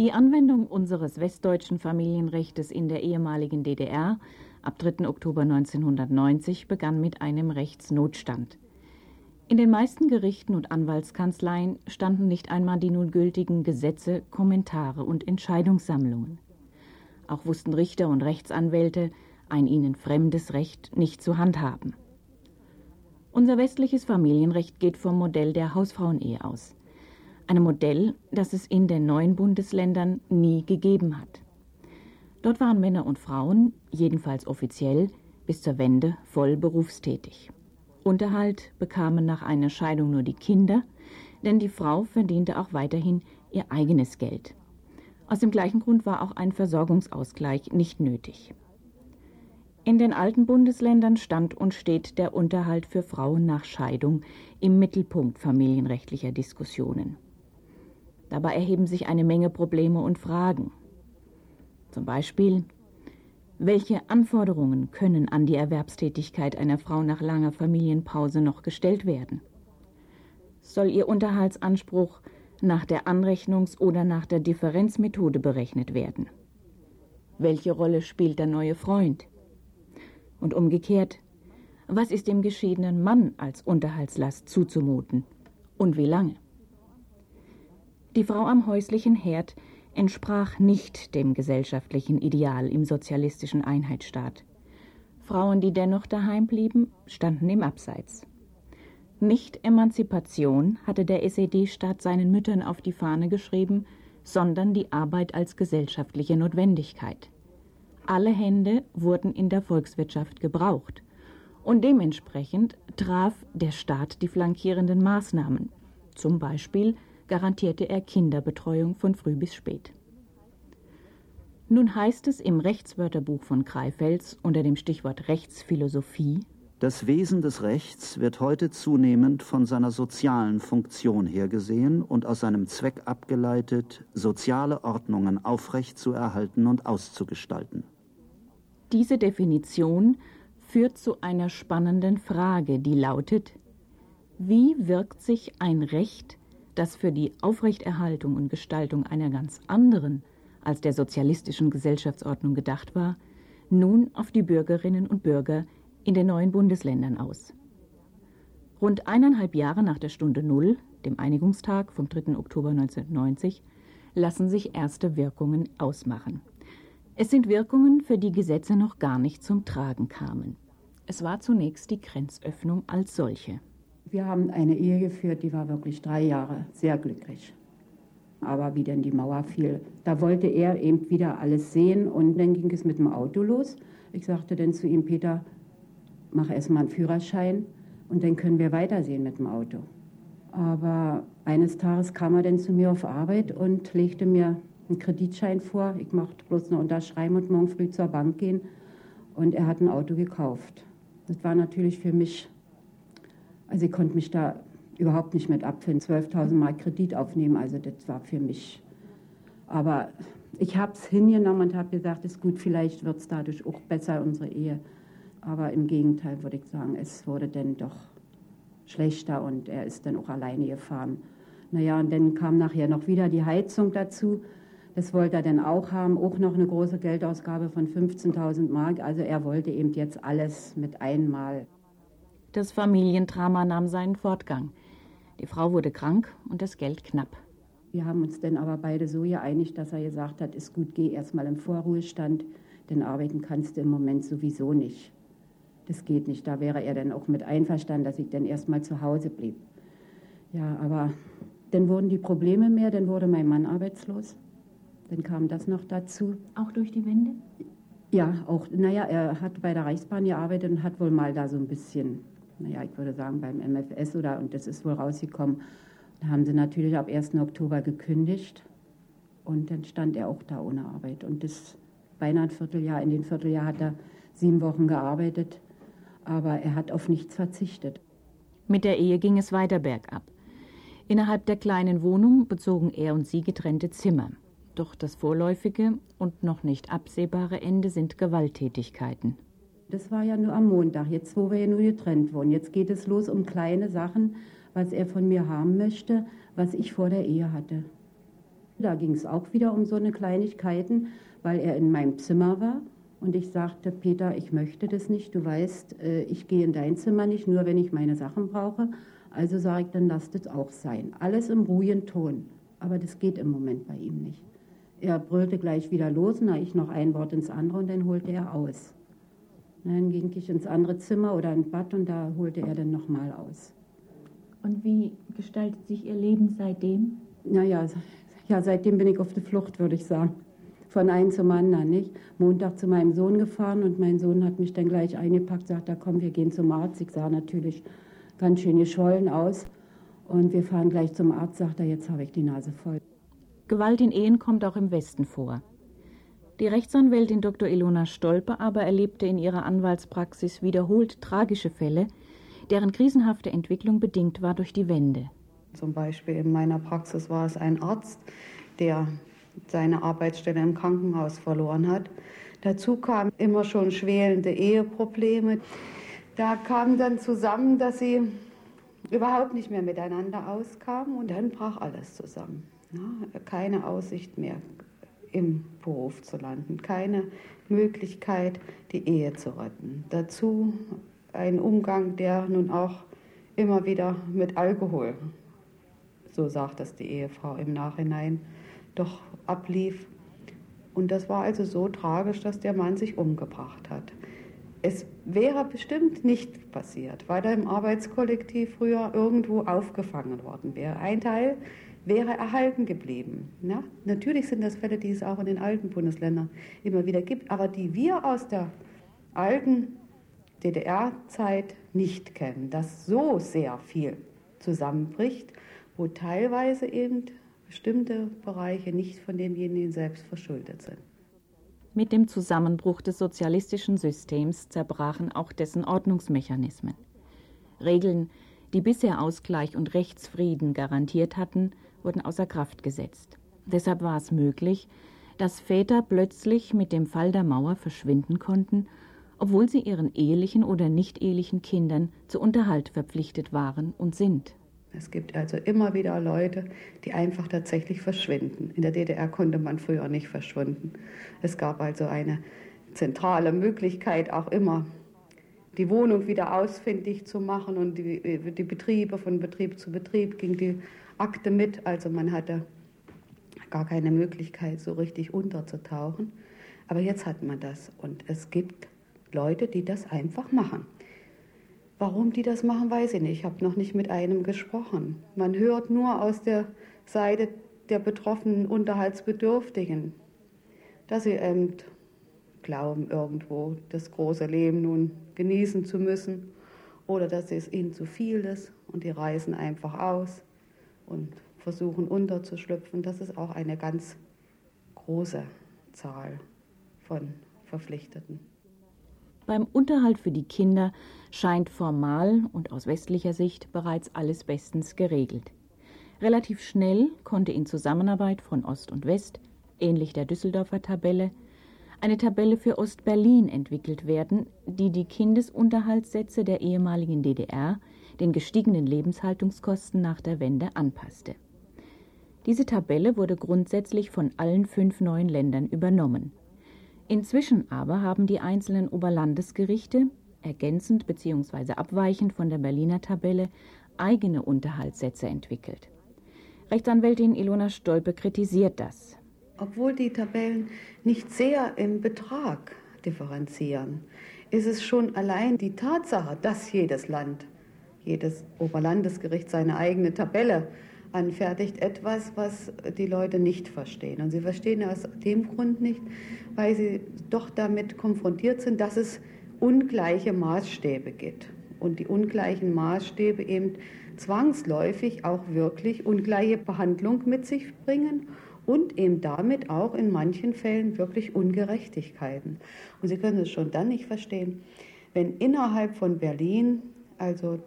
Die Anwendung unseres westdeutschen Familienrechtes in der ehemaligen DDR ab 3. Oktober 1990 begann mit einem Rechtsnotstand. In den meisten Gerichten und Anwaltskanzleien standen nicht einmal die nun gültigen Gesetze, Kommentare und Entscheidungssammlungen. Auch wussten Richter und Rechtsanwälte ein ihnen fremdes Recht nicht zu handhaben. Unser westliches Familienrecht geht vom Modell der Hausfrauenehe aus. Einem Modell, das es in den neuen Bundesländern nie gegeben hat. Dort waren Männer und Frauen, jedenfalls offiziell, bis zur Wende voll berufstätig. Unterhalt bekamen nach einer Scheidung nur die Kinder, denn die Frau verdiente auch weiterhin ihr eigenes Geld. Aus dem gleichen Grund war auch ein Versorgungsausgleich nicht nötig. In den alten Bundesländern stand und steht der Unterhalt für Frauen nach Scheidung im Mittelpunkt familienrechtlicher Diskussionen. Dabei erheben sich eine Menge Probleme und Fragen. Zum Beispiel, welche Anforderungen können an die Erwerbstätigkeit einer Frau nach langer Familienpause noch gestellt werden? Soll ihr Unterhaltsanspruch nach der Anrechnungs- oder nach der Differenzmethode berechnet werden? Welche Rolle spielt der neue Freund? Und umgekehrt, was ist dem geschiedenen Mann als Unterhaltslast zuzumuten und wie lange? Die Frau am häuslichen Herd entsprach nicht dem gesellschaftlichen Ideal im sozialistischen Einheitsstaat. Frauen, die dennoch daheim blieben, standen im Abseits. Nicht Emanzipation hatte der SED-Staat seinen Müttern auf die Fahne geschrieben, sondern die Arbeit als gesellschaftliche Notwendigkeit. Alle Hände wurden in der Volkswirtschaft gebraucht. Und dementsprechend traf der Staat die flankierenden Maßnahmen. Zum Beispiel garantierte er Kinderbetreuung von früh bis spät. Nun heißt es im Rechtswörterbuch von Kreifels unter dem Stichwort Rechtsphilosophie, das Wesen des Rechts wird heute zunehmend von seiner sozialen Funktion her gesehen und aus seinem Zweck abgeleitet, soziale Ordnungen aufrechtzuerhalten und auszugestalten. Diese Definition führt zu einer spannenden Frage, die lautet, wie wirkt sich ein Recht, das für die Aufrechterhaltung und Gestaltung einer ganz anderen als der sozialistischen Gesellschaftsordnung gedacht war, nun auf die Bürgerinnen und Bürger in den neuen Bundesländern aus. Rund eineinhalb Jahre nach der Stunde Null, dem Einigungstag vom 3. Oktober 1990, lassen sich erste Wirkungen ausmachen. Es sind Wirkungen, für die Gesetze noch gar nicht zum Tragen kamen. Es war zunächst die Grenzöffnung als solche. Wir haben eine Ehe geführt, die war wirklich drei Jahre sehr glücklich. Aber wie denn die Mauer fiel, da wollte er eben wieder alles sehen und dann ging es mit dem Auto los. Ich sagte dann zu ihm, Peter, mach erst mal einen Führerschein und dann können wir weitersehen mit dem Auto. Aber eines Tages kam er dann zu mir auf Arbeit und legte mir einen Kreditschein vor. Ich mochte bloß noch unterschreiben und morgen früh zur Bank gehen. Und er hat ein Auto gekauft. Das war natürlich für mich, also ich konnte mich da überhaupt nicht mit abfinden. 12.000 Mark Kredit aufnehmen, also das war für mich. Aber ich habe es hingenommen und habe gesagt, ist gut, vielleicht wird es dadurch auch besser, unsere Ehe. Aber im Gegenteil würde ich sagen, es wurde dann doch schlechter und er ist dann auch alleine gefahren. Naja, und dann kam nachher noch wieder die Heizung dazu. Das wollte er dann auch haben, auch noch eine große Geldausgabe von 15.000 Mark. Also er wollte eben jetzt alles mit einmal. Das Familiendrama nahm seinen Fortgang. Die Frau wurde krank und das Geld knapp. Wir haben uns dann aber beide so geeinigt, dass er gesagt hat, ist gut, geh erstmal im Vorruhestand, denn arbeiten kannst du im Moment sowieso nicht. Das geht nicht. Da wäre er dann auch mit einverstanden, dass ich dann erstmal zu Hause blieb. Ja, aber dann wurden die Probleme mehr, dann wurde mein Mann arbeitslos. Dann kam das noch dazu. Auch durch die Wende? Ja, auch, naja, er hat bei der Reichsbahn gearbeitet und hat wohl mal da so ein bisschen, naja, ich würde sagen beim MFS oder, und das ist wohl rausgekommen. Da haben sie natürlich ab 1. Oktober gekündigt und dann stand er auch da ohne Arbeit. Und das beinahe ein Vierteljahr, in den Vierteljahr hat er sieben Wochen gearbeitet, aber er hat auf nichts verzichtet. Mit der Ehe ging es weiter bergab. Innerhalb der kleinen Wohnung bezogen er und sie getrennte Zimmer. Doch das vorläufige und noch nicht absehbare Ende sind Gewalttätigkeiten. Das war ja nur am Montag, jetzt wo wir ja nur getrennt wurden. Jetzt geht es los um kleine Sachen, was er von mir haben möchte, was ich vor der Ehe hatte. Da ging es auch wieder um so eine Kleinigkeiten, weil er in meinem Zimmer war. Und ich sagte, Peter, ich möchte das nicht. Du weißt, äh, ich gehe in dein Zimmer nicht, nur wenn ich meine Sachen brauche. Also sage ich, dann lass das auch sein. Alles im ruhigen Ton. Aber das geht im Moment bei ihm nicht. Er brüllte gleich wieder los, na ich noch ein Wort ins andere und dann holte er aus. Dann ging ich ins andere Zimmer oder ins Bad und da holte er dann nochmal aus. Und wie gestaltet sich Ihr Leben seitdem? Naja, ja, seitdem bin ich auf der Flucht, würde ich sagen. Von einem zum anderen, nicht? Montag zu meinem Sohn gefahren und mein Sohn hat mich dann gleich eingepackt, sagt, da komm, wir gehen zum Arzt. Ich sah natürlich ganz schön geschwollen aus. Und wir fahren gleich zum Arzt, sagt er, jetzt habe ich die Nase voll. Gewalt in Ehen kommt auch im Westen vor. Die Rechtsanwältin Dr. Ilona Stolpe aber erlebte in ihrer Anwaltspraxis wiederholt tragische Fälle, deren krisenhafte Entwicklung bedingt war durch die Wende. Zum Beispiel in meiner Praxis war es ein Arzt, der seine Arbeitsstelle im Krankenhaus verloren hat. Dazu kamen immer schon schwelende Eheprobleme. Da kam dann zusammen, dass sie überhaupt nicht mehr miteinander auskamen und dann brach alles zusammen. keine Aussicht mehr, im Beruf zu landen, keine Möglichkeit, die Ehe zu retten. Dazu ein Umgang, der nun auch immer wieder mit Alkohol, so sagt das die Ehefrau im Nachhinein, doch ablief. Und das war also so tragisch, dass der Mann sich umgebracht hat. Es wäre bestimmt nicht passiert, weil er im Arbeitskollektiv früher irgendwo aufgefangen worden wäre. Ein Teil wäre erhalten geblieben. Ja? Natürlich sind das Fälle, die es auch in den alten Bundesländern immer wieder gibt, aber die wir aus der alten DDR-Zeit nicht kennen, dass so sehr viel zusammenbricht, wo teilweise eben bestimmte Bereiche nicht von demjenigen selbst verschuldet sind. Mit dem Zusammenbruch des sozialistischen Systems zerbrachen auch dessen Ordnungsmechanismen. Regeln, die bisher Ausgleich und Rechtsfrieden garantiert hatten, wurden außer Kraft gesetzt. Deshalb war es möglich, dass Väter plötzlich mit dem Fall der Mauer verschwinden konnten, obwohl sie ihren ehelichen oder nicht ehelichen Kindern zu Unterhalt verpflichtet waren und sind. Es gibt also immer wieder Leute, die einfach tatsächlich verschwinden. In der DDR konnte man früher nicht verschwinden. Es gab also eine zentrale Möglichkeit, auch immer die Wohnung wieder ausfindig zu machen und die, die Betriebe von Betrieb zu Betrieb ging die Akte mit. Also man hatte gar keine Möglichkeit, so richtig unterzutauchen. Aber jetzt hat man das und es gibt Leute, die das einfach machen. Warum die das machen, weiß ich nicht. Ich habe noch nicht mit einem gesprochen. Man hört nur aus der Seite der betroffenen Unterhaltsbedürftigen, dass sie eben glauben, irgendwo das große Leben nun genießen zu müssen oder dass es ihnen zu viel ist und die reisen einfach aus und versuchen unterzuschlüpfen. Das ist auch eine ganz große Zahl von Verpflichteten. Beim Unterhalt für die Kinder scheint formal und aus westlicher Sicht bereits alles bestens geregelt. Relativ schnell konnte in Zusammenarbeit von Ost und West, ähnlich der Düsseldorfer Tabelle, eine Tabelle für Ost-Berlin entwickelt werden, die die Kindesunterhaltssätze der ehemaligen DDR den gestiegenen Lebenshaltungskosten nach der Wende anpasste. Diese Tabelle wurde grundsätzlich von allen fünf neuen Ländern übernommen. Inzwischen aber haben die einzelnen Oberlandesgerichte, ergänzend bzw. abweichend von der Berliner Tabelle, eigene Unterhaltssätze entwickelt. Rechtsanwältin Ilona Stolpe kritisiert das. Obwohl die Tabellen nicht sehr im Betrag differenzieren, ist es schon allein die Tatsache, dass jedes Land jedes Oberlandesgericht seine eigene Tabelle anfertigt, etwas, was die Leute nicht verstehen. Und sie verstehen aus dem Grund nicht, weil sie doch damit konfrontiert sind, dass es ungleiche Maßstäbe gibt. Und die ungleichen Maßstäbe eben zwangsläufig auch wirklich ungleiche Behandlung mit sich bringen und eben damit auch in manchen Fällen wirklich Ungerechtigkeiten. Und Sie können es schon dann nicht verstehen, wenn innerhalb von Berlin also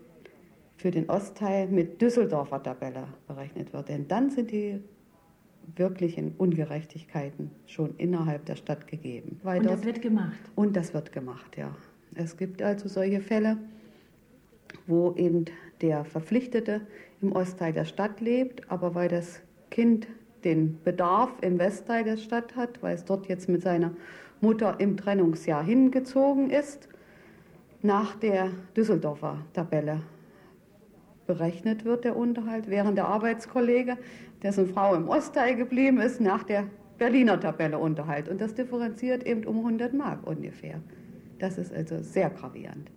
für den Ostteil mit Düsseldorfer Tabelle berechnet wird. Denn dann sind die wirklichen Ungerechtigkeiten schon innerhalb der Stadt gegeben. Weil und das wird gemacht. Und das wird gemacht, ja. Es gibt also solche Fälle, wo eben der Verpflichtete im Ostteil der Stadt lebt, aber weil das Kind den Bedarf im Westteil der Stadt hat, weil es dort jetzt mit seiner Mutter im Trennungsjahr hingezogen ist, nach der Düsseldorfer Tabelle berechnet wird der Unterhalt, während der Arbeitskollege, dessen Frau im Ostteil geblieben ist, nach der Berliner Tabelle Unterhalt. Und das differenziert eben um 100 Mark ungefähr. Das ist also sehr gravierend.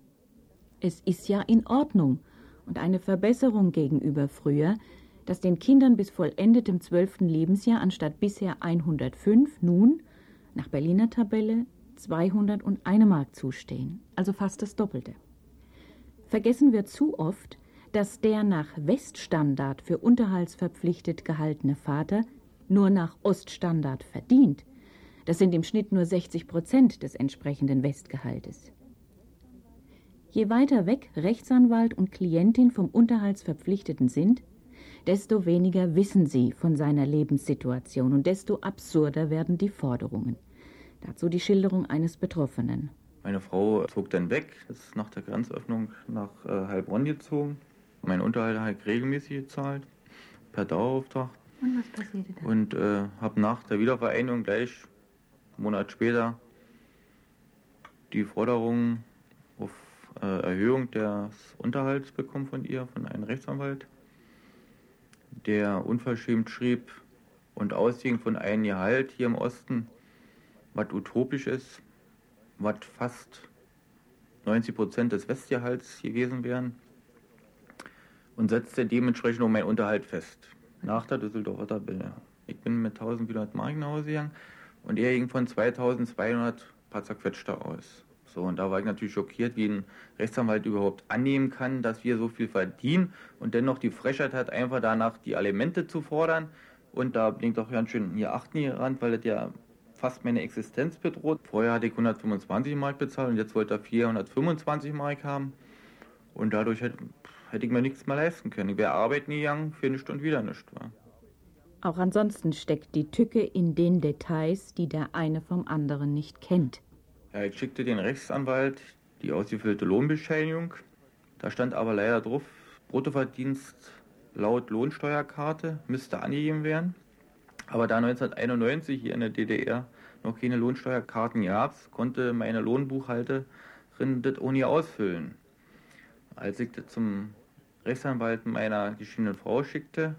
Es ist ja in Ordnung und eine Verbesserung gegenüber früher, dass den Kindern bis vollendetem zwölften Lebensjahr anstatt bisher 105 nun nach Berliner Tabelle 201 Mark zustehen, also fast das Doppelte. Vergessen wird zu oft, dass der nach Weststandard für unterhaltsverpflichtet gehaltene Vater nur nach Oststandard verdient. Das sind im Schnitt nur 60 Prozent des entsprechenden Westgehaltes. Je weiter weg Rechtsanwalt und Klientin vom Unterhaltsverpflichteten sind, desto weniger wissen sie von seiner Lebenssituation und desto absurder werden die Forderungen. Dazu die Schilderung eines Betroffenen. Meine Frau zog dann weg, ist nach der Grenzöffnung nach äh, Heilbronn gezogen. Mein Unterhalt ich regelmäßig gezahlt, per Dauerauftrag. Und was passierte dann? Und äh, habe nach der Wiedervereinigung gleich einen Monat später die Forderung auf äh, Erhöhung des Unterhalts bekommen von ihr, von einem Rechtsanwalt, der unverschämt schrieb und ausging von einem Gehalt hier im Osten, was utopisch ist, was fast 90 Prozent des Westgehalts gewesen wären und setzte dementsprechend auch meinen Unterhalt fest. Nach der Düsseldorfer Tabelle. Ich bin mit 1400 Mark nach Hause gegangen und er ging von 2200 paar zerquetschte aus. So, und da war ich natürlich schockiert, wie ein Rechtsanwalt überhaupt annehmen kann, dass wir so viel verdienen und dennoch die Frechheit hat, einfach danach die Alimente zu fordern. Und da bin ich doch ganz schön hier achten gerannt, weil das ja fast meine Existenz bedroht. Vorher hatte ich 125 Mark bezahlt und jetzt wollte er 425 Mark haben. Und dadurch hätte, hätte ich mir nichts mehr leisten können. Ich wäre arbeiten gegangen, für eine Stunde wieder nichts. War. Auch ansonsten steckt die Tücke in den Details, die der eine vom anderen nicht kennt. Ja, ich schickte den Rechtsanwalt die ausgefüllte Lohnbescheinigung. Da stand aber leider drauf, Bruttoverdienst laut Lohnsteuerkarte müsste angegeben werden. Aber da 1991 hier in der DDR noch keine Lohnsteuerkarten gab, konnte meine Lohnbuchhalterin das ohne ausfüllen. Als ich das zum Rechtsanwalt meiner geschiedenen Frau schickte,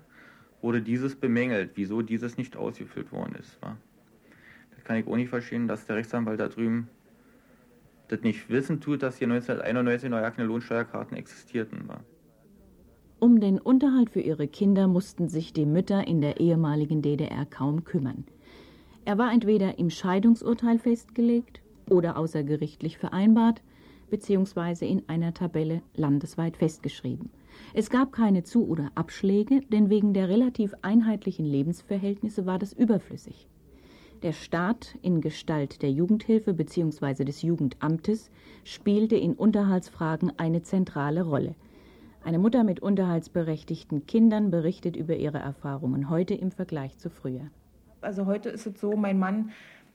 wurde dieses bemängelt, wieso dieses nicht ausgefüllt worden ist. Das kann ich auch nicht verstehen, dass der Rechtsanwalt da drüben das nicht wissen tut, dass hier 1991 noch keine Lohnsteuerkarten existierten. War. Um den Unterhalt für ihre Kinder mussten sich die Mütter in der ehemaligen DDR kaum kümmern. Er war entweder im Scheidungsurteil festgelegt oder außergerichtlich vereinbart, beziehungsweise in einer Tabelle landesweit festgeschrieben. Es gab keine Zu- oder Abschläge, denn wegen der relativ einheitlichen Lebensverhältnisse war das überflüssig. Der Staat in Gestalt der Jugendhilfe bzw. des Jugendamtes spielte in Unterhaltsfragen eine zentrale Rolle. Eine Mutter mit unterhaltsberechtigten Kindern berichtet über ihre Erfahrungen heute im Vergleich zu früher. Also heute ist es so, mein Mann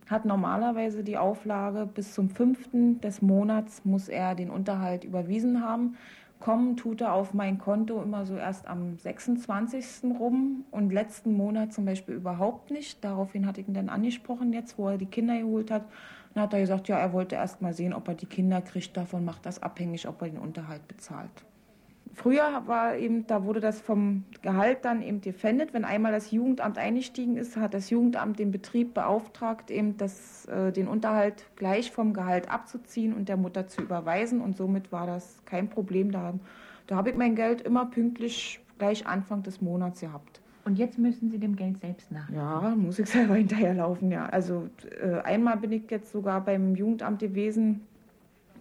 hat normalerweise die Auflage, bis zum 5. des Monats muss er den Unterhalt überwiesen haben. Kommen tut er auf mein Konto immer so erst am 26. rum und letzten Monat zum Beispiel überhaupt nicht. Daraufhin hatte ich ihn dann angesprochen, jetzt wo er die Kinder geholt hat. Dann hat er gesagt, ja, er wollte erst mal sehen, ob er die Kinder kriegt. Davon macht das abhängig, ob er den Unterhalt bezahlt. Früher war eben, da wurde das vom Gehalt dann eben gefändet. Wenn einmal das Jugendamt eingestiegen ist, hat das Jugendamt den Betrieb beauftragt, eben das, äh, den Unterhalt gleich vom Gehalt abzuziehen und der Mutter zu überweisen. Und somit war das kein Problem. Da, da habe ich mein Geld immer pünktlich gleich Anfang des Monats gehabt. Und jetzt müssen Sie dem Geld selbst nach. Ja, muss ich selber hinterherlaufen, ja. Also äh, einmal bin ich jetzt sogar beim Jugendamt gewesen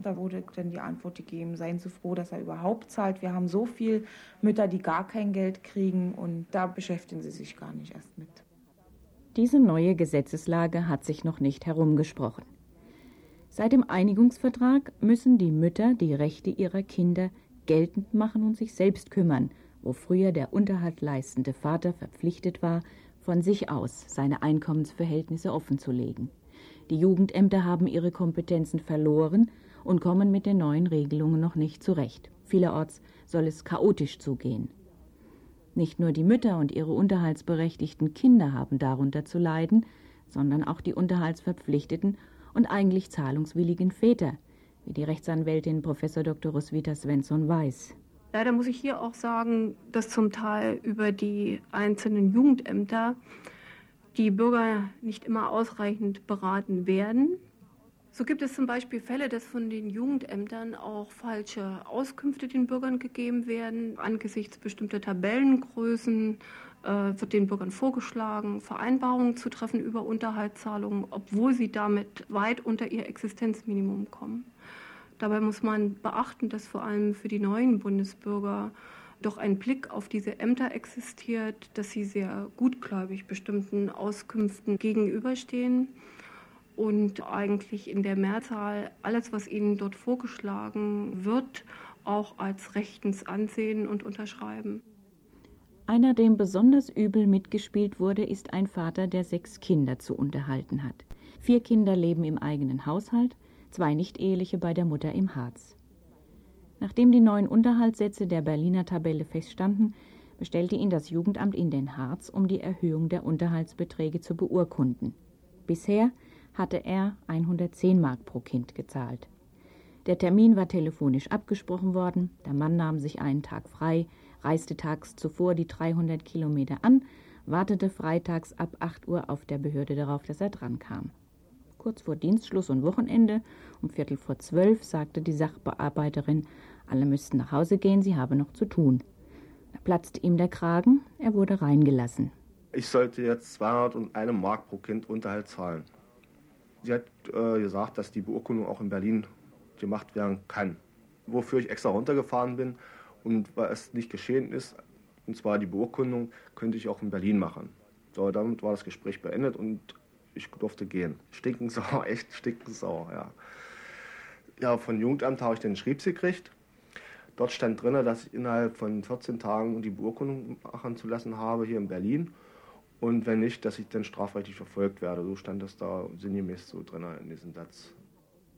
da wurde dann die Antwort gegeben, seien Sie froh, dass er überhaupt zahlt. Wir haben so viele Mütter, die gar kein Geld kriegen und da beschäftigen Sie sich gar nicht erst mit. Diese neue Gesetzeslage hat sich noch nicht herumgesprochen. Seit dem Einigungsvertrag müssen die Mütter die Rechte ihrer Kinder geltend machen und sich selbst kümmern, wo früher der Unterhalt leistende Vater verpflichtet war, von sich aus seine Einkommensverhältnisse offenzulegen. Die Jugendämter haben ihre Kompetenzen verloren und kommen mit den neuen Regelungen noch nicht zurecht. Vielerorts soll es chaotisch zugehen. Nicht nur die Mütter und ihre unterhaltsberechtigten Kinder haben darunter zu leiden, sondern auch die unterhaltsverpflichteten und eigentlich zahlungswilligen Väter, wie die Rechtsanwältin Prof. Dr. Roswitha Svensson weiß. Leider muss ich hier auch sagen, dass zum Teil über die einzelnen Jugendämter die Bürger nicht immer ausreichend beraten werden. So gibt es zum Beispiel Fälle, dass von den Jugendämtern auch falsche Auskünfte den Bürgern gegeben werden. Angesichts bestimmter Tabellengrößen äh, wird den Bürgern vorgeschlagen, Vereinbarungen zu treffen über Unterhaltszahlungen, obwohl sie damit weit unter ihr Existenzminimum kommen. Dabei muss man beachten, dass vor allem für die neuen Bundesbürger doch ein Blick auf diese Ämter existiert, dass sie sehr gutgläubig bestimmten Auskünften gegenüberstehen und eigentlich in der Mehrzahl alles, was ihnen dort vorgeschlagen wird, auch als rechtens ansehen und unterschreiben. Einer, dem besonders übel mitgespielt wurde, ist ein Vater, der sechs Kinder zu unterhalten hat. Vier Kinder leben im eigenen Haushalt, zwei nicht-eheliche bei der Mutter im Harz. Nachdem die neuen Unterhaltssätze der Berliner Tabelle feststanden, bestellte ihn das Jugendamt in den Harz, um die Erhöhung der Unterhaltsbeträge zu beurkunden. Bisher hatte er 110 Mark pro Kind gezahlt. Der Termin war telefonisch abgesprochen worden, der Mann nahm sich einen Tag frei, reiste tags zuvor die 300 Kilometer an, wartete freitags ab 8 Uhr auf der Behörde darauf, dass er drankam. Kurz vor Dienstschluss und Wochenende, um Viertel vor zwölf, sagte die Sachbearbeiterin, alle müssten nach Hause gehen, sie habe noch zu tun. Da platzte ihm der Kragen, er wurde reingelassen. Ich sollte jetzt 201 Mark pro Kind Unterhalt zahlen. Sie hat äh, gesagt, dass die Beurkundung auch in Berlin gemacht werden kann. Wofür ich extra runtergefahren bin und weil es nicht geschehen ist, und zwar die Beurkundung, könnte ich auch in Berlin machen. So, damit war das Gespräch beendet und ich durfte gehen. Stinkensauer, echt stinkensauer, ja. Ja, von Jugendamt habe ich den Schriebs gekriegt. Dort stand drin, dass ich innerhalb von 14 Tagen die Beurkundung machen zu lassen habe hier in Berlin und wenn nicht, dass ich dann strafrechtlich verfolgt werde. So stand das da sinngemäß so drin in diesem Satz.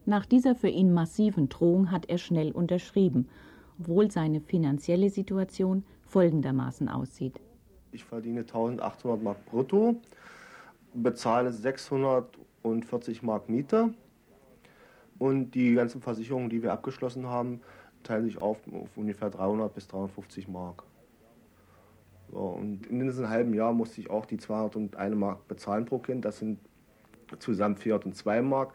Nach dieser für ihn massiven Drohung hat er schnell unterschrieben, obwohl seine finanzielle Situation folgendermaßen aussieht. Ich verdiene 1800 Mark brutto, bezahle 640 Mark Miete und die ganzen Versicherungen, die wir abgeschlossen haben, teilen sich auf auf ungefähr 300 bis 350 Mark. So, und in diesem halben Jahr musste ich auch die 201 Mark bezahlen pro Kind. Das sind zusammen 402 Mark,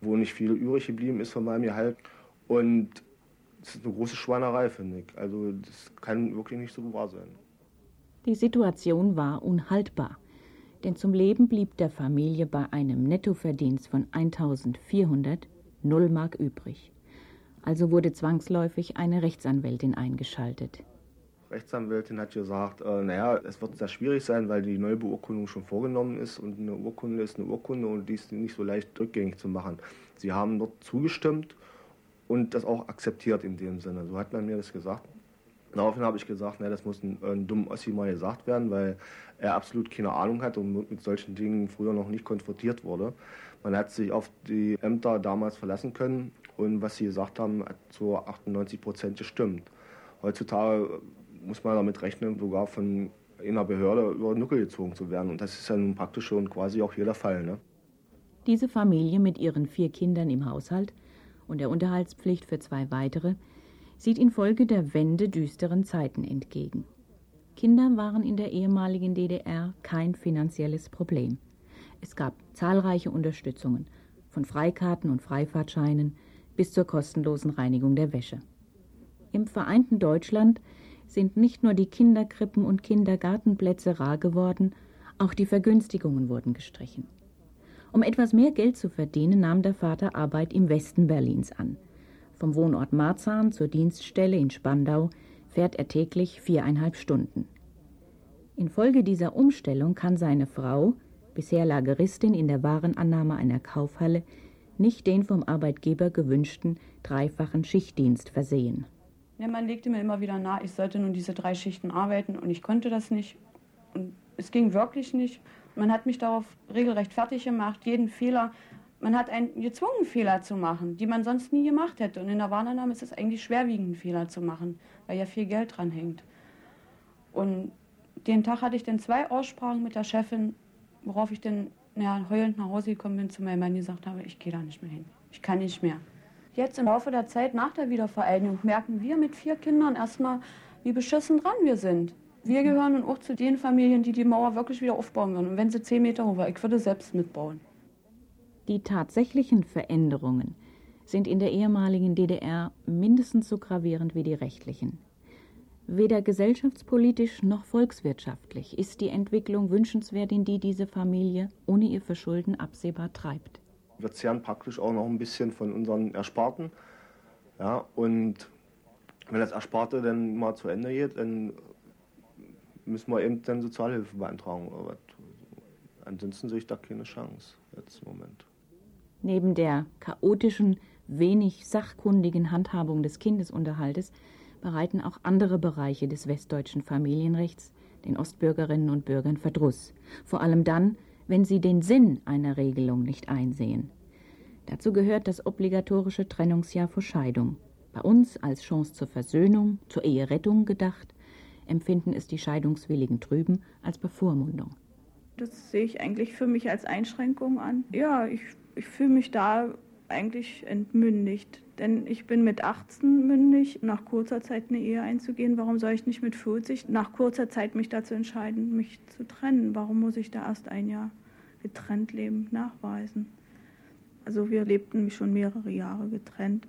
wo nicht viel übrig geblieben ist von meinem Gehalt. Und das ist eine große Schweinerei, finde ich. Also das kann wirklich nicht so wahr sein. Die Situation war unhaltbar. Denn zum Leben blieb der Familie bei einem Nettoverdienst von 1400 0 Mark übrig. Also wurde zwangsläufig eine Rechtsanwältin eingeschaltet. Rechtsanwältin hat gesagt, äh, naja, es wird sehr schwierig sein, weil die neue Beurkundung schon vorgenommen ist und eine Urkunde ist eine Urkunde und die ist nicht so leicht rückgängig zu machen. Sie haben dort zugestimmt und das auch akzeptiert in dem Sinne. So hat man mir das gesagt. Daraufhin habe ich gesagt, naja, das muss ein, ein dummer Ossi mal gesagt werden, weil er absolut keine Ahnung hat und mit solchen Dingen früher noch nicht konfrontiert wurde. Man hat sich auf die Ämter damals verlassen können und was sie gesagt haben, hat zu 98 Prozent gestimmt. Heutzutage muss man damit rechnen, sogar von einer Behörde über den Nuckel gezogen zu werden. Und das ist ja nun praktisch schon quasi auch hier der Fall. Ne? Diese Familie mit ihren vier Kindern im Haushalt und der Unterhaltspflicht für zwei weitere sieht infolge der Wende düsteren Zeiten entgegen. Kinder waren in der ehemaligen DDR kein finanzielles Problem. Es gab zahlreiche Unterstützungen, von Freikarten und Freifahrtscheinen bis zur kostenlosen Reinigung der Wäsche. Im vereinten Deutschland sind nicht nur die Kinderkrippen und Kindergartenplätze rar geworden, auch die Vergünstigungen wurden gestrichen. Um etwas mehr Geld zu verdienen, nahm der Vater Arbeit im Westen Berlins an. Vom Wohnort Marzahn zur Dienststelle in Spandau fährt er täglich viereinhalb Stunden. Infolge dieser Umstellung kann seine Frau, bisher Lageristin in der Warenannahme einer Kaufhalle, nicht den vom Arbeitgeber gewünschten dreifachen Schichtdienst versehen. Ja, man legte mir immer wieder nahe, ich sollte nun diese drei Schichten arbeiten und ich konnte das nicht. Und es ging wirklich nicht. Man hat mich darauf regelrecht fertig gemacht, jeden Fehler. Man hat einen gezwungen, Fehler zu machen, die man sonst nie gemacht hätte. Und in der Warnannahme ist es eigentlich schwerwiegend, Fehler zu machen, weil ja viel Geld dran hängt. Und den Tag hatte ich dann zwei Aussprachen mit der Chefin, worauf ich dann ja, heulend nach Hause gekommen bin, zu meinem Mann gesagt habe, ich gehe da nicht mehr hin. Ich kann nicht mehr. Jetzt im Laufe der Zeit nach der Wiedervereinigung merken wir mit vier Kindern erstmal, wie beschissen dran wir sind. Wir gehören nun auch zu den Familien, die die Mauer wirklich wieder aufbauen würden. Und wenn sie zehn Meter hoch war, ich würde selbst mitbauen. Die tatsächlichen Veränderungen sind in der ehemaligen DDR mindestens so gravierend wie die rechtlichen. Weder gesellschaftspolitisch noch volkswirtschaftlich ist die Entwicklung wünschenswert, in die diese Familie ohne ihr Verschulden absehbar treibt. Wir zehren praktisch auch noch ein bisschen von unseren Ersparten. Ja, und wenn das Ersparte dann mal zu Ende geht, dann müssen wir eben dann Sozialhilfe beantragen. Aber ansonsten sehe ich da keine Chance jetzt im Moment. Neben der chaotischen, wenig sachkundigen Handhabung des Kindesunterhaltes bereiten auch andere Bereiche des westdeutschen Familienrechts den Ostbürgerinnen und Bürgern Verdruss. Vor allem dann, wenn sie den Sinn einer Regelung nicht einsehen. Dazu gehört das obligatorische Trennungsjahr vor Scheidung. Bei uns als Chance zur Versöhnung, zur Eherettung gedacht, empfinden es die Scheidungswilligen drüben als Bevormundung. Das sehe ich eigentlich für mich als Einschränkung an. Ja, ich, ich fühle mich da eigentlich entmündigt. Denn ich bin mit 18 mündig, nach kurzer Zeit eine Ehe einzugehen. Warum soll ich nicht mit 40 nach kurzer Zeit mich dazu entscheiden, mich zu trennen? Warum muss ich da erst ein Jahr getrennt leben nachweisen? Also wir lebten schon mehrere Jahre getrennt.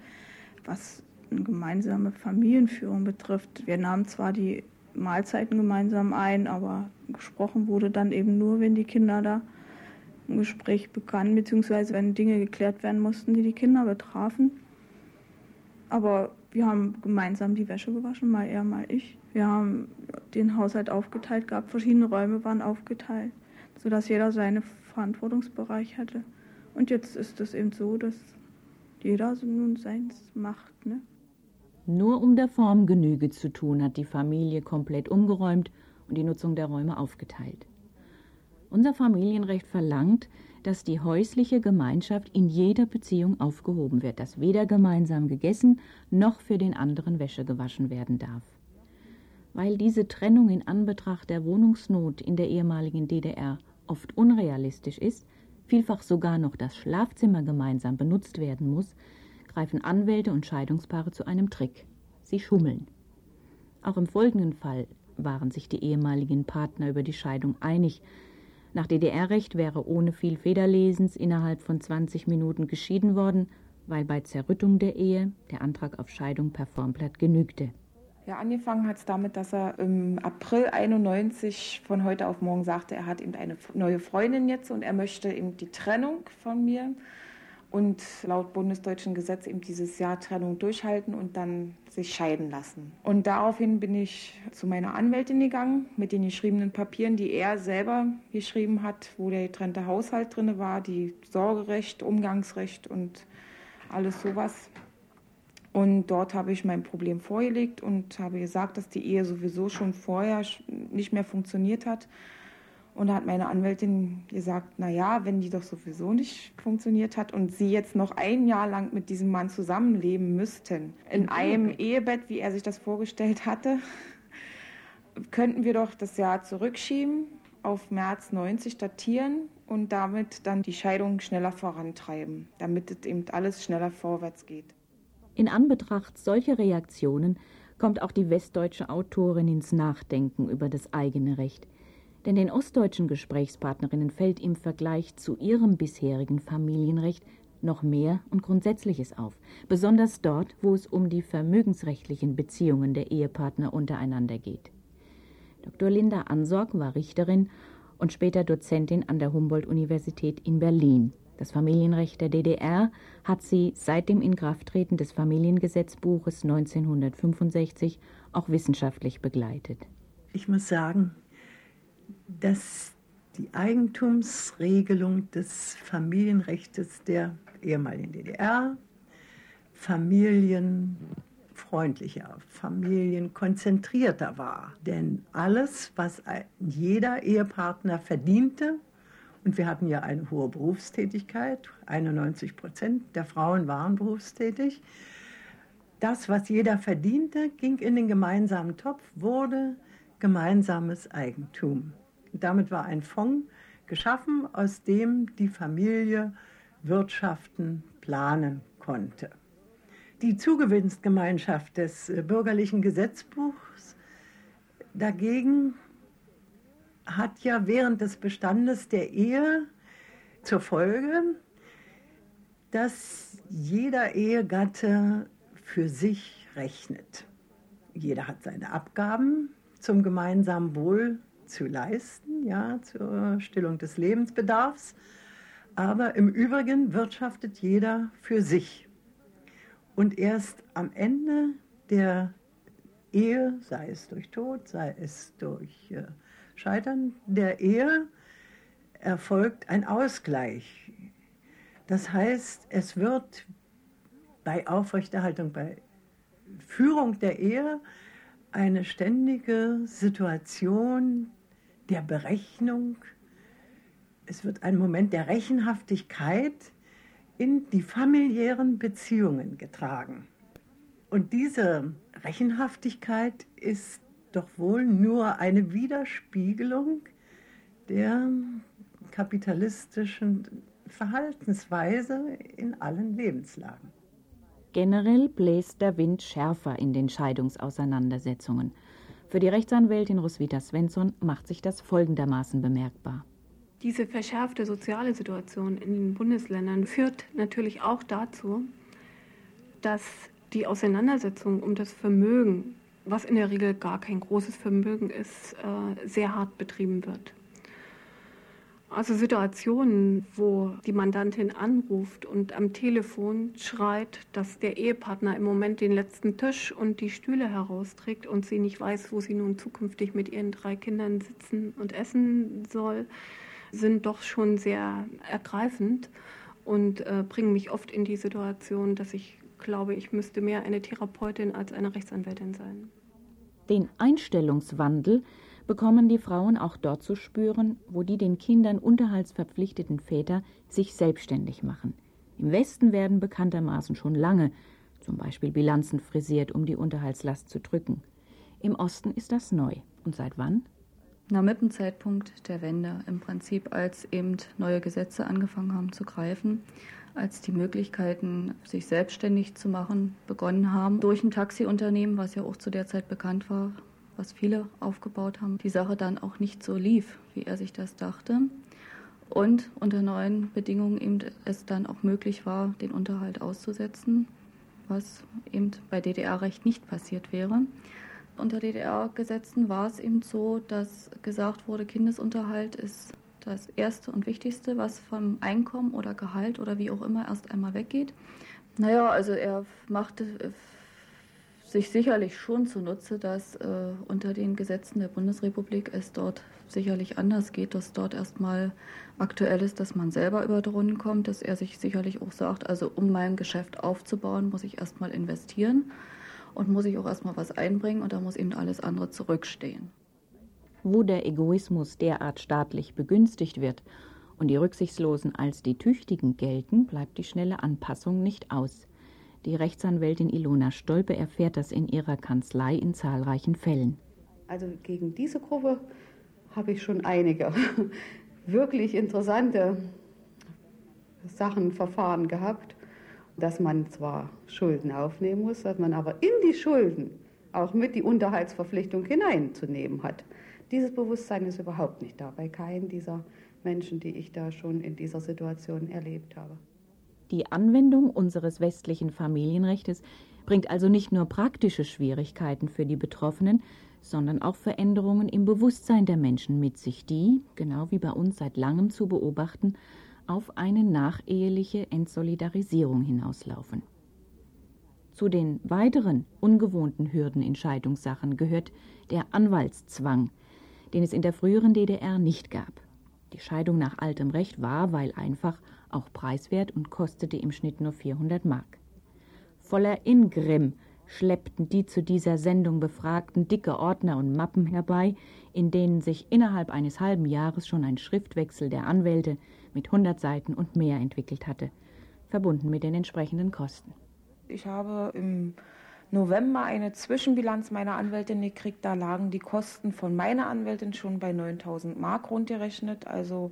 Was eine gemeinsame Familienführung betrifft, wir nahmen zwar die Mahlzeiten gemeinsam ein, aber gesprochen wurde dann eben nur, wenn die Kinder da im Gespräch begannen, beziehungsweise wenn Dinge geklärt werden mussten, die die Kinder betrafen. Aber wir haben gemeinsam die Wäsche gewaschen, mal er, mal ich. Wir haben den Haushalt aufgeteilt gehabt, verschiedene Räume waren aufgeteilt, sodass jeder seinen Verantwortungsbereich hatte. Und jetzt ist es eben so, dass jeder nun seins macht. Ne? Nur um der Form Genüge zu tun, hat die Familie komplett umgeräumt und die Nutzung der Räume aufgeteilt. Unser Familienrecht verlangt, dass die häusliche Gemeinschaft in jeder Beziehung aufgehoben wird, dass weder gemeinsam gegessen noch für den anderen Wäsche gewaschen werden darf. Weil diese Trennung in Anbetracht der Wohnungsnot in der ehemaligen DDR oft unrealistisch ist, vielfach sogar noch das Schlafzimmer gemeinsam benutzt werden muss, greifen Anwälte und Scheidungspaare zu einem Trick. Sie schummeln. Auch im folgenden Fall waren sich die ehemaligen Partner über die Scheidung einig, nach DDR-Recht wäre ohne viel Federlesens innerhalb von 20 Minuten geschieden worden, weil bei Zerrüttung der Ehe der Antrag auf Scheidung per Formblatt genügte. Ja, angefangen hat es damit, dass er im April 91 von heute auf morgen sagte, er hat eben eine neue Freundin jetzt und er möchte eben die Trennung von mir und laut bundesdeutschen Gesetz eben dieses Jahr Trennung durchhalten und dann sich scheiden lassen. Und daraufhin bin ich zu meiner Anwältin gegangen mit den geschriebenen Papieren, die er selber geschrieben hat, wo der getrennte Haushalt drin war, die Sorgerecht, Umgangsrecht und alles sowas. Und dort habe ich mein Problem vorgelegt und habe gesagt, dass die Ehe sowieso schon vorher nicht mehr funktioniert hat und da hat meine Anwältin gesagt, na ja, wenn die doch sowieso nicht funktioniert hat und sie jetzt noch ein Jahr lang mit diesem Mann zusammenleben müssten, in einem Ehebett, wie er sich das vorgestellt hatte, könnten wir doch das Jahr zurückschieben, auf März 90 datieren und damit dann die Scheidung schneller vorantreiben, damit es eben alles schneller vorwärts geht. In Anbetracht solcher Reaktionen kommt auch die westdeutsche Autorin ins Nachdenken über das eigene Recht denn den ostdeutschen Gesprächspartnerinnen fällt im Vergleich zu ihrem bisherigen Familienrecht noch mehr und Grundsätzliches auf, besonders dort, wo es um die vermögensrechtlichen Beziehungen der Ehepartner untereinander geht. Dr. Linda Ansorg war Richterin und später Dozentin an der Humboldt-Universität in Berlin. Das Familienrecht der DDR hat sie seit dem Inkrafttreten des Familiengesetzbuches 1965 auch wissenschaftlich begleitet. Ich muss sagen, dass die Eigentumsregelung des Familienrechts der ehemaligen DDR familienfreundlicher, familienkonzentrierter war. Denn alles, was jeder Ehepartner verdiente, und wir hatten ja eine hohe Berufstätigkeit, 91 Prozent der Frauen waren berufstätig, das, was jeder verdiente, ging in den gemeinsamen Topf, wurde gemeinsames Eigentum. Damit war ein Fonds geschaffen, aus dem die Familie wirtschaften, planen konnte. Die Zugewinnstgemeinschaft des äh, bürgerlichen Gesetzbuchs dagegen hat ja während des Bestandes der Ehe zur Folge, dass jeder Ehegatte für sich rechnet. Jeder hat seine Abgaben zum gemeinsamen Wohl zu leisten, ja, zur Stillung des Lebensbedarfs. Aber im Übrigen wirtschaftet jeder für sich. Und erst am Ende der Ehe, sei es durch Tod, sei es durch äh, Scheitern der Ehe, erfolgt ein Ausgleich. Das heißt, es wird bei Aufrechterhaltung, bei Führung der Ehe eine ständige Situation der Berechnung. Es wird ein Moment der Rechenhaftigkeit in die familiären Beziehungen getragen. Und diese Rechenhaftigkeit ist doch wohl nur eine Widerspiegelung der kapitalistischen Verhaltensweise in allen Lebenslagen. Generell bläst der Wind schärfer in den Scheidungsauseinandersetzungen. Für die Rechtsanwältin Roswitha Svensson macht sich das folgendermaßen bemerkbar. Diese verschärfte soziale Situation in den Bundesländern führt natürlich auch dazu, dass die Auseinandersetzung um das Vermögen, was in der Regel gar kein großes Vermögen ist, äh, sehr hart betrieben wird. Also Situationen, wo die Mandantin anruft und am Telefon schreit, dass der Ehepartner im Moment den letzten Tisch und die Stühle herausträgt und sie nicht weiß, wo sie nun zukünftig mit ihren drei Kindern sitzen und essen soll, sind doch schon sehr ergreifend und äh, bringen mich oft in die Situation, dass ich glaube, ich müsste mehr eine Therapeutin als eine Rechtsanwältin sein. Den Einstellungswandel bekommen die Frauen auch dort zu spüren, wo die den Kindern unterhaltsverpflichteten Väter sich selbstständig machen. Im Westen werden bekanntermaßen schon lange zum Beispiel Bilanzen frisiert, um die Unterhaltslast zu drücken. Im Osten ist das neu. Und seit wann? Na, mit dem Zeitpunkt der Wende, im Prinzip als eben neue Gesetze angefangen haben zu greifen, als die Möglichkeiten, sich selbstständig zu machen, begonnen haben, durch ein Taxiunternehmen, was ja auch zu der Zeit bekannt war, was viele aufgebaut haben, die Sache dann auch nicht so lief, wie er sich das dachte. Und unter neuen Bedingungen eben es dann auch möglich war, den Unterhalt auszusetzen, was eben bei DDR-Recht nicht passiert wäre. Unter DDR-Gesetzen war es eben so, dass gesagt wurde, Kindesunterhalt ist das Erste und Wichtigste, was vom Einkommen oder Gehalt oder wie auch immer erst einmal weggeht. Naja, also er machte sich sicherlich schon zunutze, dass äh, unter den Gesetzen der Bundesrepublik es dort sicherlich anders geht, dass dort erstmal aktuell ist, dass man selber über Runden kommt, dass er sich sicherlich auch sagt, also um mein Geschäft aufzubauen, muss ich erstmal investieren und muss ich auch erstmal was einbringen und da muss eben alles andere zurückstehen. Wo der Egoismus derart staatlich begünstigt wird und die Rücksichtslosen als die Tüchtigen gelten, bleibt die schnelle Anpassung nicht aus. Die Rechtsanwältin Ilona Stolpe erfährt das in ihrer Kanzlei in zahlreichen Fällen. Also gegen diese Gruppe habe ich schon einige wirklich interessante Sachen, Verfahren gehabt, dass man zwar Schulden aufnehmen muss, dass man aber in die Schulden auch mit die Unterhaltsverpflichtung hineinzunehmen hat. Dieses Bewusstsein ist überhaupt nicht da bei keinem dieser Menschen, die ich da schon in dieser Situation erlebt habe. Die Anwendung unseres westlichen Familienrechts bringt also nicht nur praktische Schwierigkeiten für die Betroffenen, sondern auch Veränderungen im Bewusstsein der Menschen mit sich, die, genau wie bei uns seit langem zu beobachten, auf eine nacheheliche Entsolidarisierung hinauslaufen. Zu den weiteren ungewohnten Hürden in Scheidungssachen gehört der Anwaltszwang, den es in der früheren DDR nicht gab. Die Scheidung nach altem Recht war, weil einfach, auch preiswert und kostete im Schnitt nur 400 Mark. Voller Ingrimm schleppten die zu dieser Sendung befragten dicke Ordner und Mappen herbei, in denen sich innerhalb eines halben Jahres schon ein Schriftwechsel der Anwälte mit 100 Seiten und mehr entwickelt hatte, verbunden mit den entsprechenden Kosten. Ich habe im November eine Zwischenbilanz meiner Anwältin gekriegt. Da lagen die Kosten von meiner Anwältin schon bei 9000 Mark rundgerechnet. Also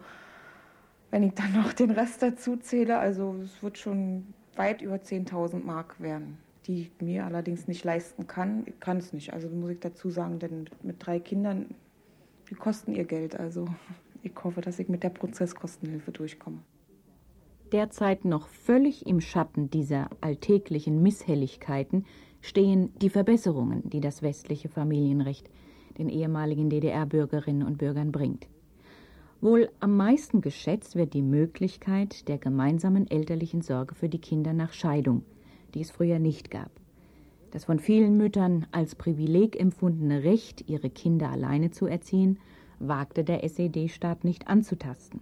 wenn ich dann noch den Rest dazu zähle, also es wird schon weit über 10.000 Mark werden, die ich mir allerdings nicht leisten kann. Ich kann es nicht, also muss ich dazu sagen, denn mit drei Kindern, die kosten ihr Geld. Also ich hoffe, dass ich mit der Prozesskostenhilfe durchkomme. Derzeit noch völlig im Schatten dieser alltäglichen Misshelligkeiten stehen die Verbesserungen, die das westliche Familienrecht den ehemaligen DDR-Bürgerinnen und Bürgern bringt. Wohl am meisten geschätzt wird die Möglichkeit der gemeinsamen elterlichen Sorge für die Kinder nach Scheidung, die es früher nicht gab. Das von vielen Müttern als Privileg empfundene Recht, ihre Kinder alleine zu erziehen, wagte der SED-Staat nicht anzutasten.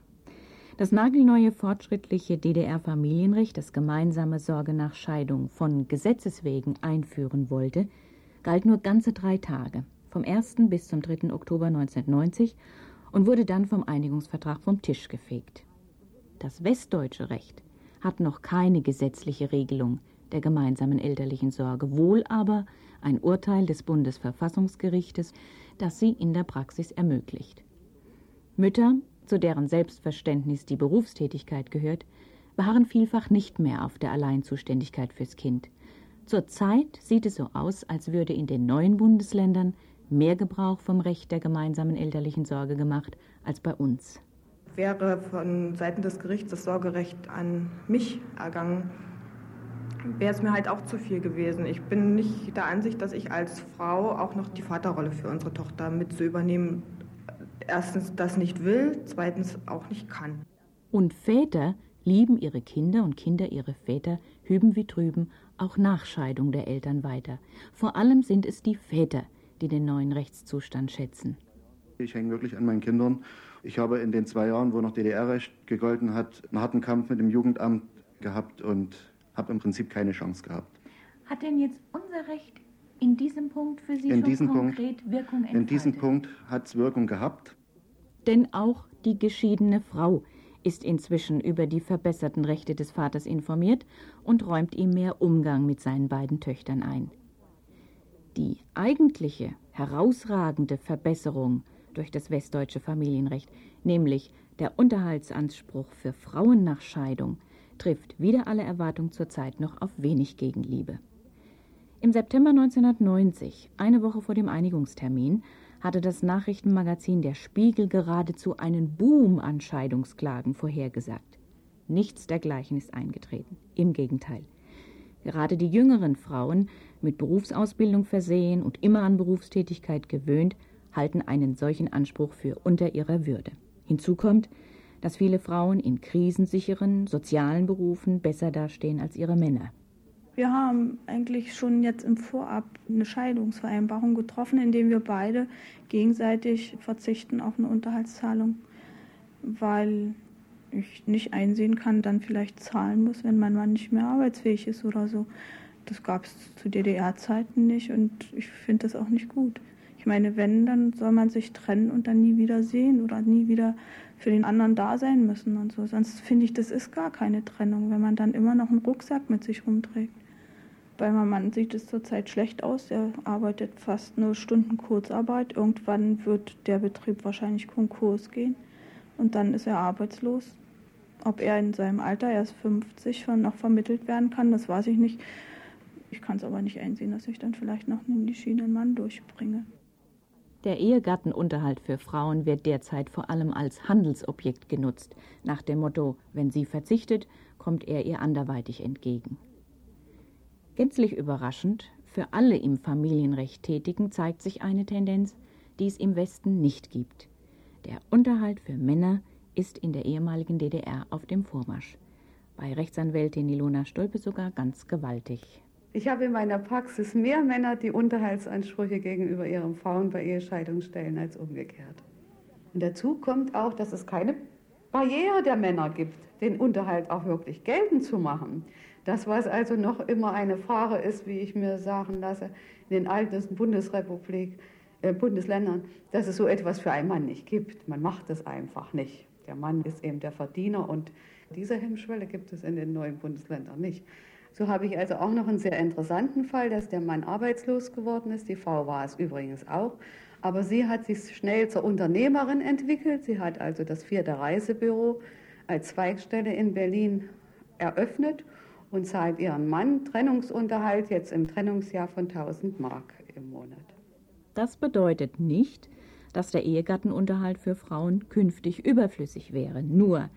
Das nagelneue fortschrittliche DDR-Familienrecht, das gemeinsame Sorge nach Scheidung von Gesetzes wegen einführen wollte, galt nur ganze drei Tage, vom 1. bis zum 3. Oktober 1990 und wurde dann vom Einigungsvertrag vom Tisch gefegt. Das westdeutsche Recht hat noch keine gesetzliche Regelung der gemeinsamen elterlichen Sorge, wohl aber ein Urteil des Bundesverfassungsgerichtes, das sie in der Praxis ermöglicht. Mütter, zu deren Selbstverständnis die Berufstätigkeit gehört, beharren vielfach nicht mehr auf der Alleinzuständigkeit fürs Kind. Zurzeit sieht es so aus, als würde in den neuen Bundesländern mehr Gebrauch vom Recht der gemeinsamen elterlichen Sorge gemacht als bei uns. Wäre von Seiten des Gerichts das Sorgerecht an mich ergangen, wäre es mir halt auch zu viel gewesen. Ich bin nicht der Ansicht, dass ich als Frau auch noch die Vaterrolle für unsere Tochter mit zu übernehmen, erstens das nicht will, zweitens auch nicht kann. Und Väter lieben ihre Kinder und Kinder ihre Väter hüben wie drüben auch nach Scheidung der Eltern weiter. Vor allem sind es die Väter, die den neuen Rechtszustand schätzen. Ich hänge wirklich an meinen Kindern. Ich habe in den zwei Jahren, wo noch DDR-Recht gegolten hat, einen harten Kampf mit dem Jugendamt gehabt und habe im Prinzip keine Chance gehabt. Hat denn jetzt unser Recht in diesem Punkt für Sie in schon konkret Punkt, Wirkung entfaltet? In diesem Punkt hat es Wirkung gehabt. Denn auch die geschiedene Frau ist inzwischen über die verbesserten Rechte des Vaters informiert und räumt ihm mehr Umgang mit seinen beiden Töchtern ein. Die eigentliche, herausragende Verbesserung durch das westdeutsche Familienrecht, nämlich der Unterhaltsanspruch für Frauen nach Scheidung, trifft wieder alle Erwartung zurzeit noch auf wenig Gegenliebe. Im September 1990, eine Woche vor dem Einigungstermin, hatte das Nachrichtenmagazin Der Spiegel geradezu einen Boom an Scheidungsklagen vorhergesagt. Nichts dergleichen ist eingetreten. Im Gegenteil. Gerade die jüngeren Frauen, mit Berufsausbildung versehen und immer an Berufstätigkeit gewöhnt, halten einen solchen Anspruch für unter ihrer Würde. Hinzu kommt, dass viele Frauen in krisensicheren, sozialen Berufen besser dastehen als ihre Männer. Wir haben eigentlich schon jetzt im Vorab eine Scheidungsvereinbarung getroffen, indem wir beide gegenseitig verzichten auf eine Unterhaltszahlung, weil ich nicht einsehen kann, dann vielleicht zahlen muss, wenn mein Mann nicht mehr arbeitsfähig ist oder so. Das gab es zu DDR-Zeiten nicht und ich finde das auch nicht gut. Ich meine, wenn, dann soll man sich trennen und dann nie wieder sehen oder nie wieder für den anderen da sein müssen und so. Sonst finde ich, das ist gar keine Trennung, wenn man dann immer noch einen Rucksack mit sich rumträgt. Bei meinem Mann sieht es zurzeit schlecht aus. Er arbeitet fast nur Stunden Kurzarbeit. Irgendwann wird der Betrieb wahrscheinlich Konkurs gehen und dann ist er arbeitslos. Ob er in seinem Alter, erst 50, noch vermittelt werden kann, das weiß ich nicht. Ich kann es aber nicht einsehen, dass ich dann vielleicht noch einen geschiedenen Mann durchbringe. Der Ehegattenunterhalt für Frauen wird derzeit vor allem als Handelsobjekt genutzt, nach dem Motto, wenn sie verzichtet, kommt er ihr anderweitig entgegen. Gänzlich überraschend, für alle im Familienrecht Tätigen zeigt sich eine Tendenz, die es im Westen nicht gibt. Der Unterhalt für Männer ist in der ehemaligen DDR auf dem Vormarsch. Bei Rechtsanwältin Ilona Stolpe sogar ganz gewaltig. Ich habe in meiner Praxis mehr Männer, die Unterhaltsansprüche gegenüber ihren Frauen bei Ehescheidung stellen, als umgekehrt. Und dazu kommt auch, dass es keine Barriere der Männer gibt, den Unterhalt auch wirklich geltend zu machen. Das, was also noch immer eine Frage ist, wie ich mir sagen lasse, in den alten Bundesrepublik, äh, Bundesländern, dass es so etwas für einen Mann nicht gibt. Man macht es einfach nicht. Der Mann ist eben der Verdiener und diese Hemmschwelle gibt es in den neuen Bundesländern nicht. So habe ich also auch noch einen sehr interessanten Fall, dass der Mann arbeitslos geworden ist. Die Frau war es übrigens auch. Aber sie hat sich schnell zur Unternehmerin entwickelt. Sie hat also das vierte Reisebüro als Zweigstelle in Berlin eröffnet und zahlt ihren Mann Trennungsunterhalt jetzt im Trennungsjahr von 1000 Mark im Monat. Das bedeutet nicht, dass der Ehegattenunterhalt für Frauen künftig überflüssig wäre. Nur,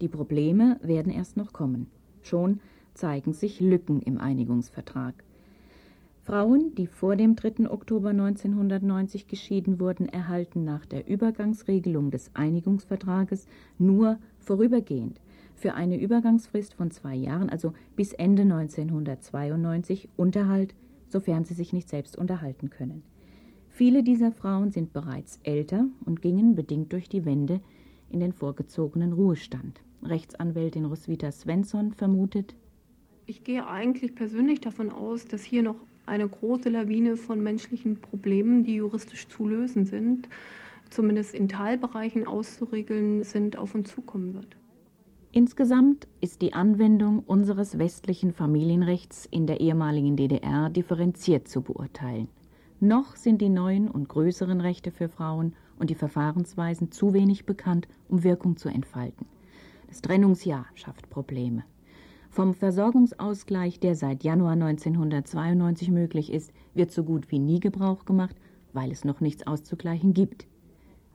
die Probleme werden erst noch kommen. Schon zeigen sich Lücken im Einigungsvertrag. Frauen, die vor dem 3. Oktober 1990 geschieden wurden, erhalten nach der Übergangsregelung des Einigungsvertrages nur vorübergehend für eine Übergangsfrist von zwei Jahren, also bis Ende 1992, Unterhalt, sofern sie sich nicht selbst unterhalten können. Viele dieser Frauen sind bereits älter und gingen bedingt durch die Wende in den vorgezogenen Ruhestand. Rechtsanwältin Roswitha Svensson vermutet, ich gehe eigentlich persönlich davon aus, dass hier noch eine große Lawine von menschlichen Problemen, die juristisch zu lösen sind, zumindest in Teilbereichen auszuregeln sind, auf uns zukommen wird. Insgesamt ist die Anwendung unseres westlichen Familienrechts in der ehemaligen DDR differenziert zu beurteilen. Noch sind die neuen und größeren Rechte für Frauen und die Verfahrensweisen zu wenig bekannt, um Wirkung zu entfalten. Das Trennungsjahr schafft Probleme. Vom Versorgungsausgleich, der seit Januar 1992 möglich ist, wird so gut wie nie Gebrauch gemacht, weil es noch nichts auszugleichen gibt.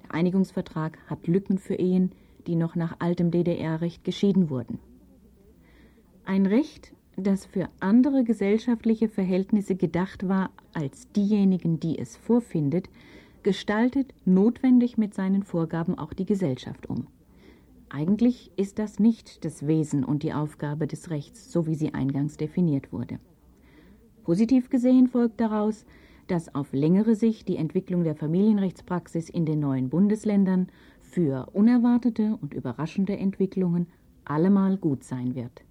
Der Einigungsvertrag hat Lücken für Ehen, die noch nach altem DDR-Recht geschieden wurden. Ein Recht, das für andere gesellschaftliche Verhältnisse gedacht war als diejenigen, die es vorfindet, gestaltet notwendig mit seinen Vorgaben auch die Gesellschaft um. Eigentlich ist das nicht das Wesen und die Aufgabe des Rechts, so wie sie eingangs definiert wurde. Positiv gesehen folgt daraus, dass auf längere Sicht die Entwicklung der Familienrechtspraxis in den neuen Bundesländern für unerwartete und überraschende Entwicklungen allemal gut sein wird.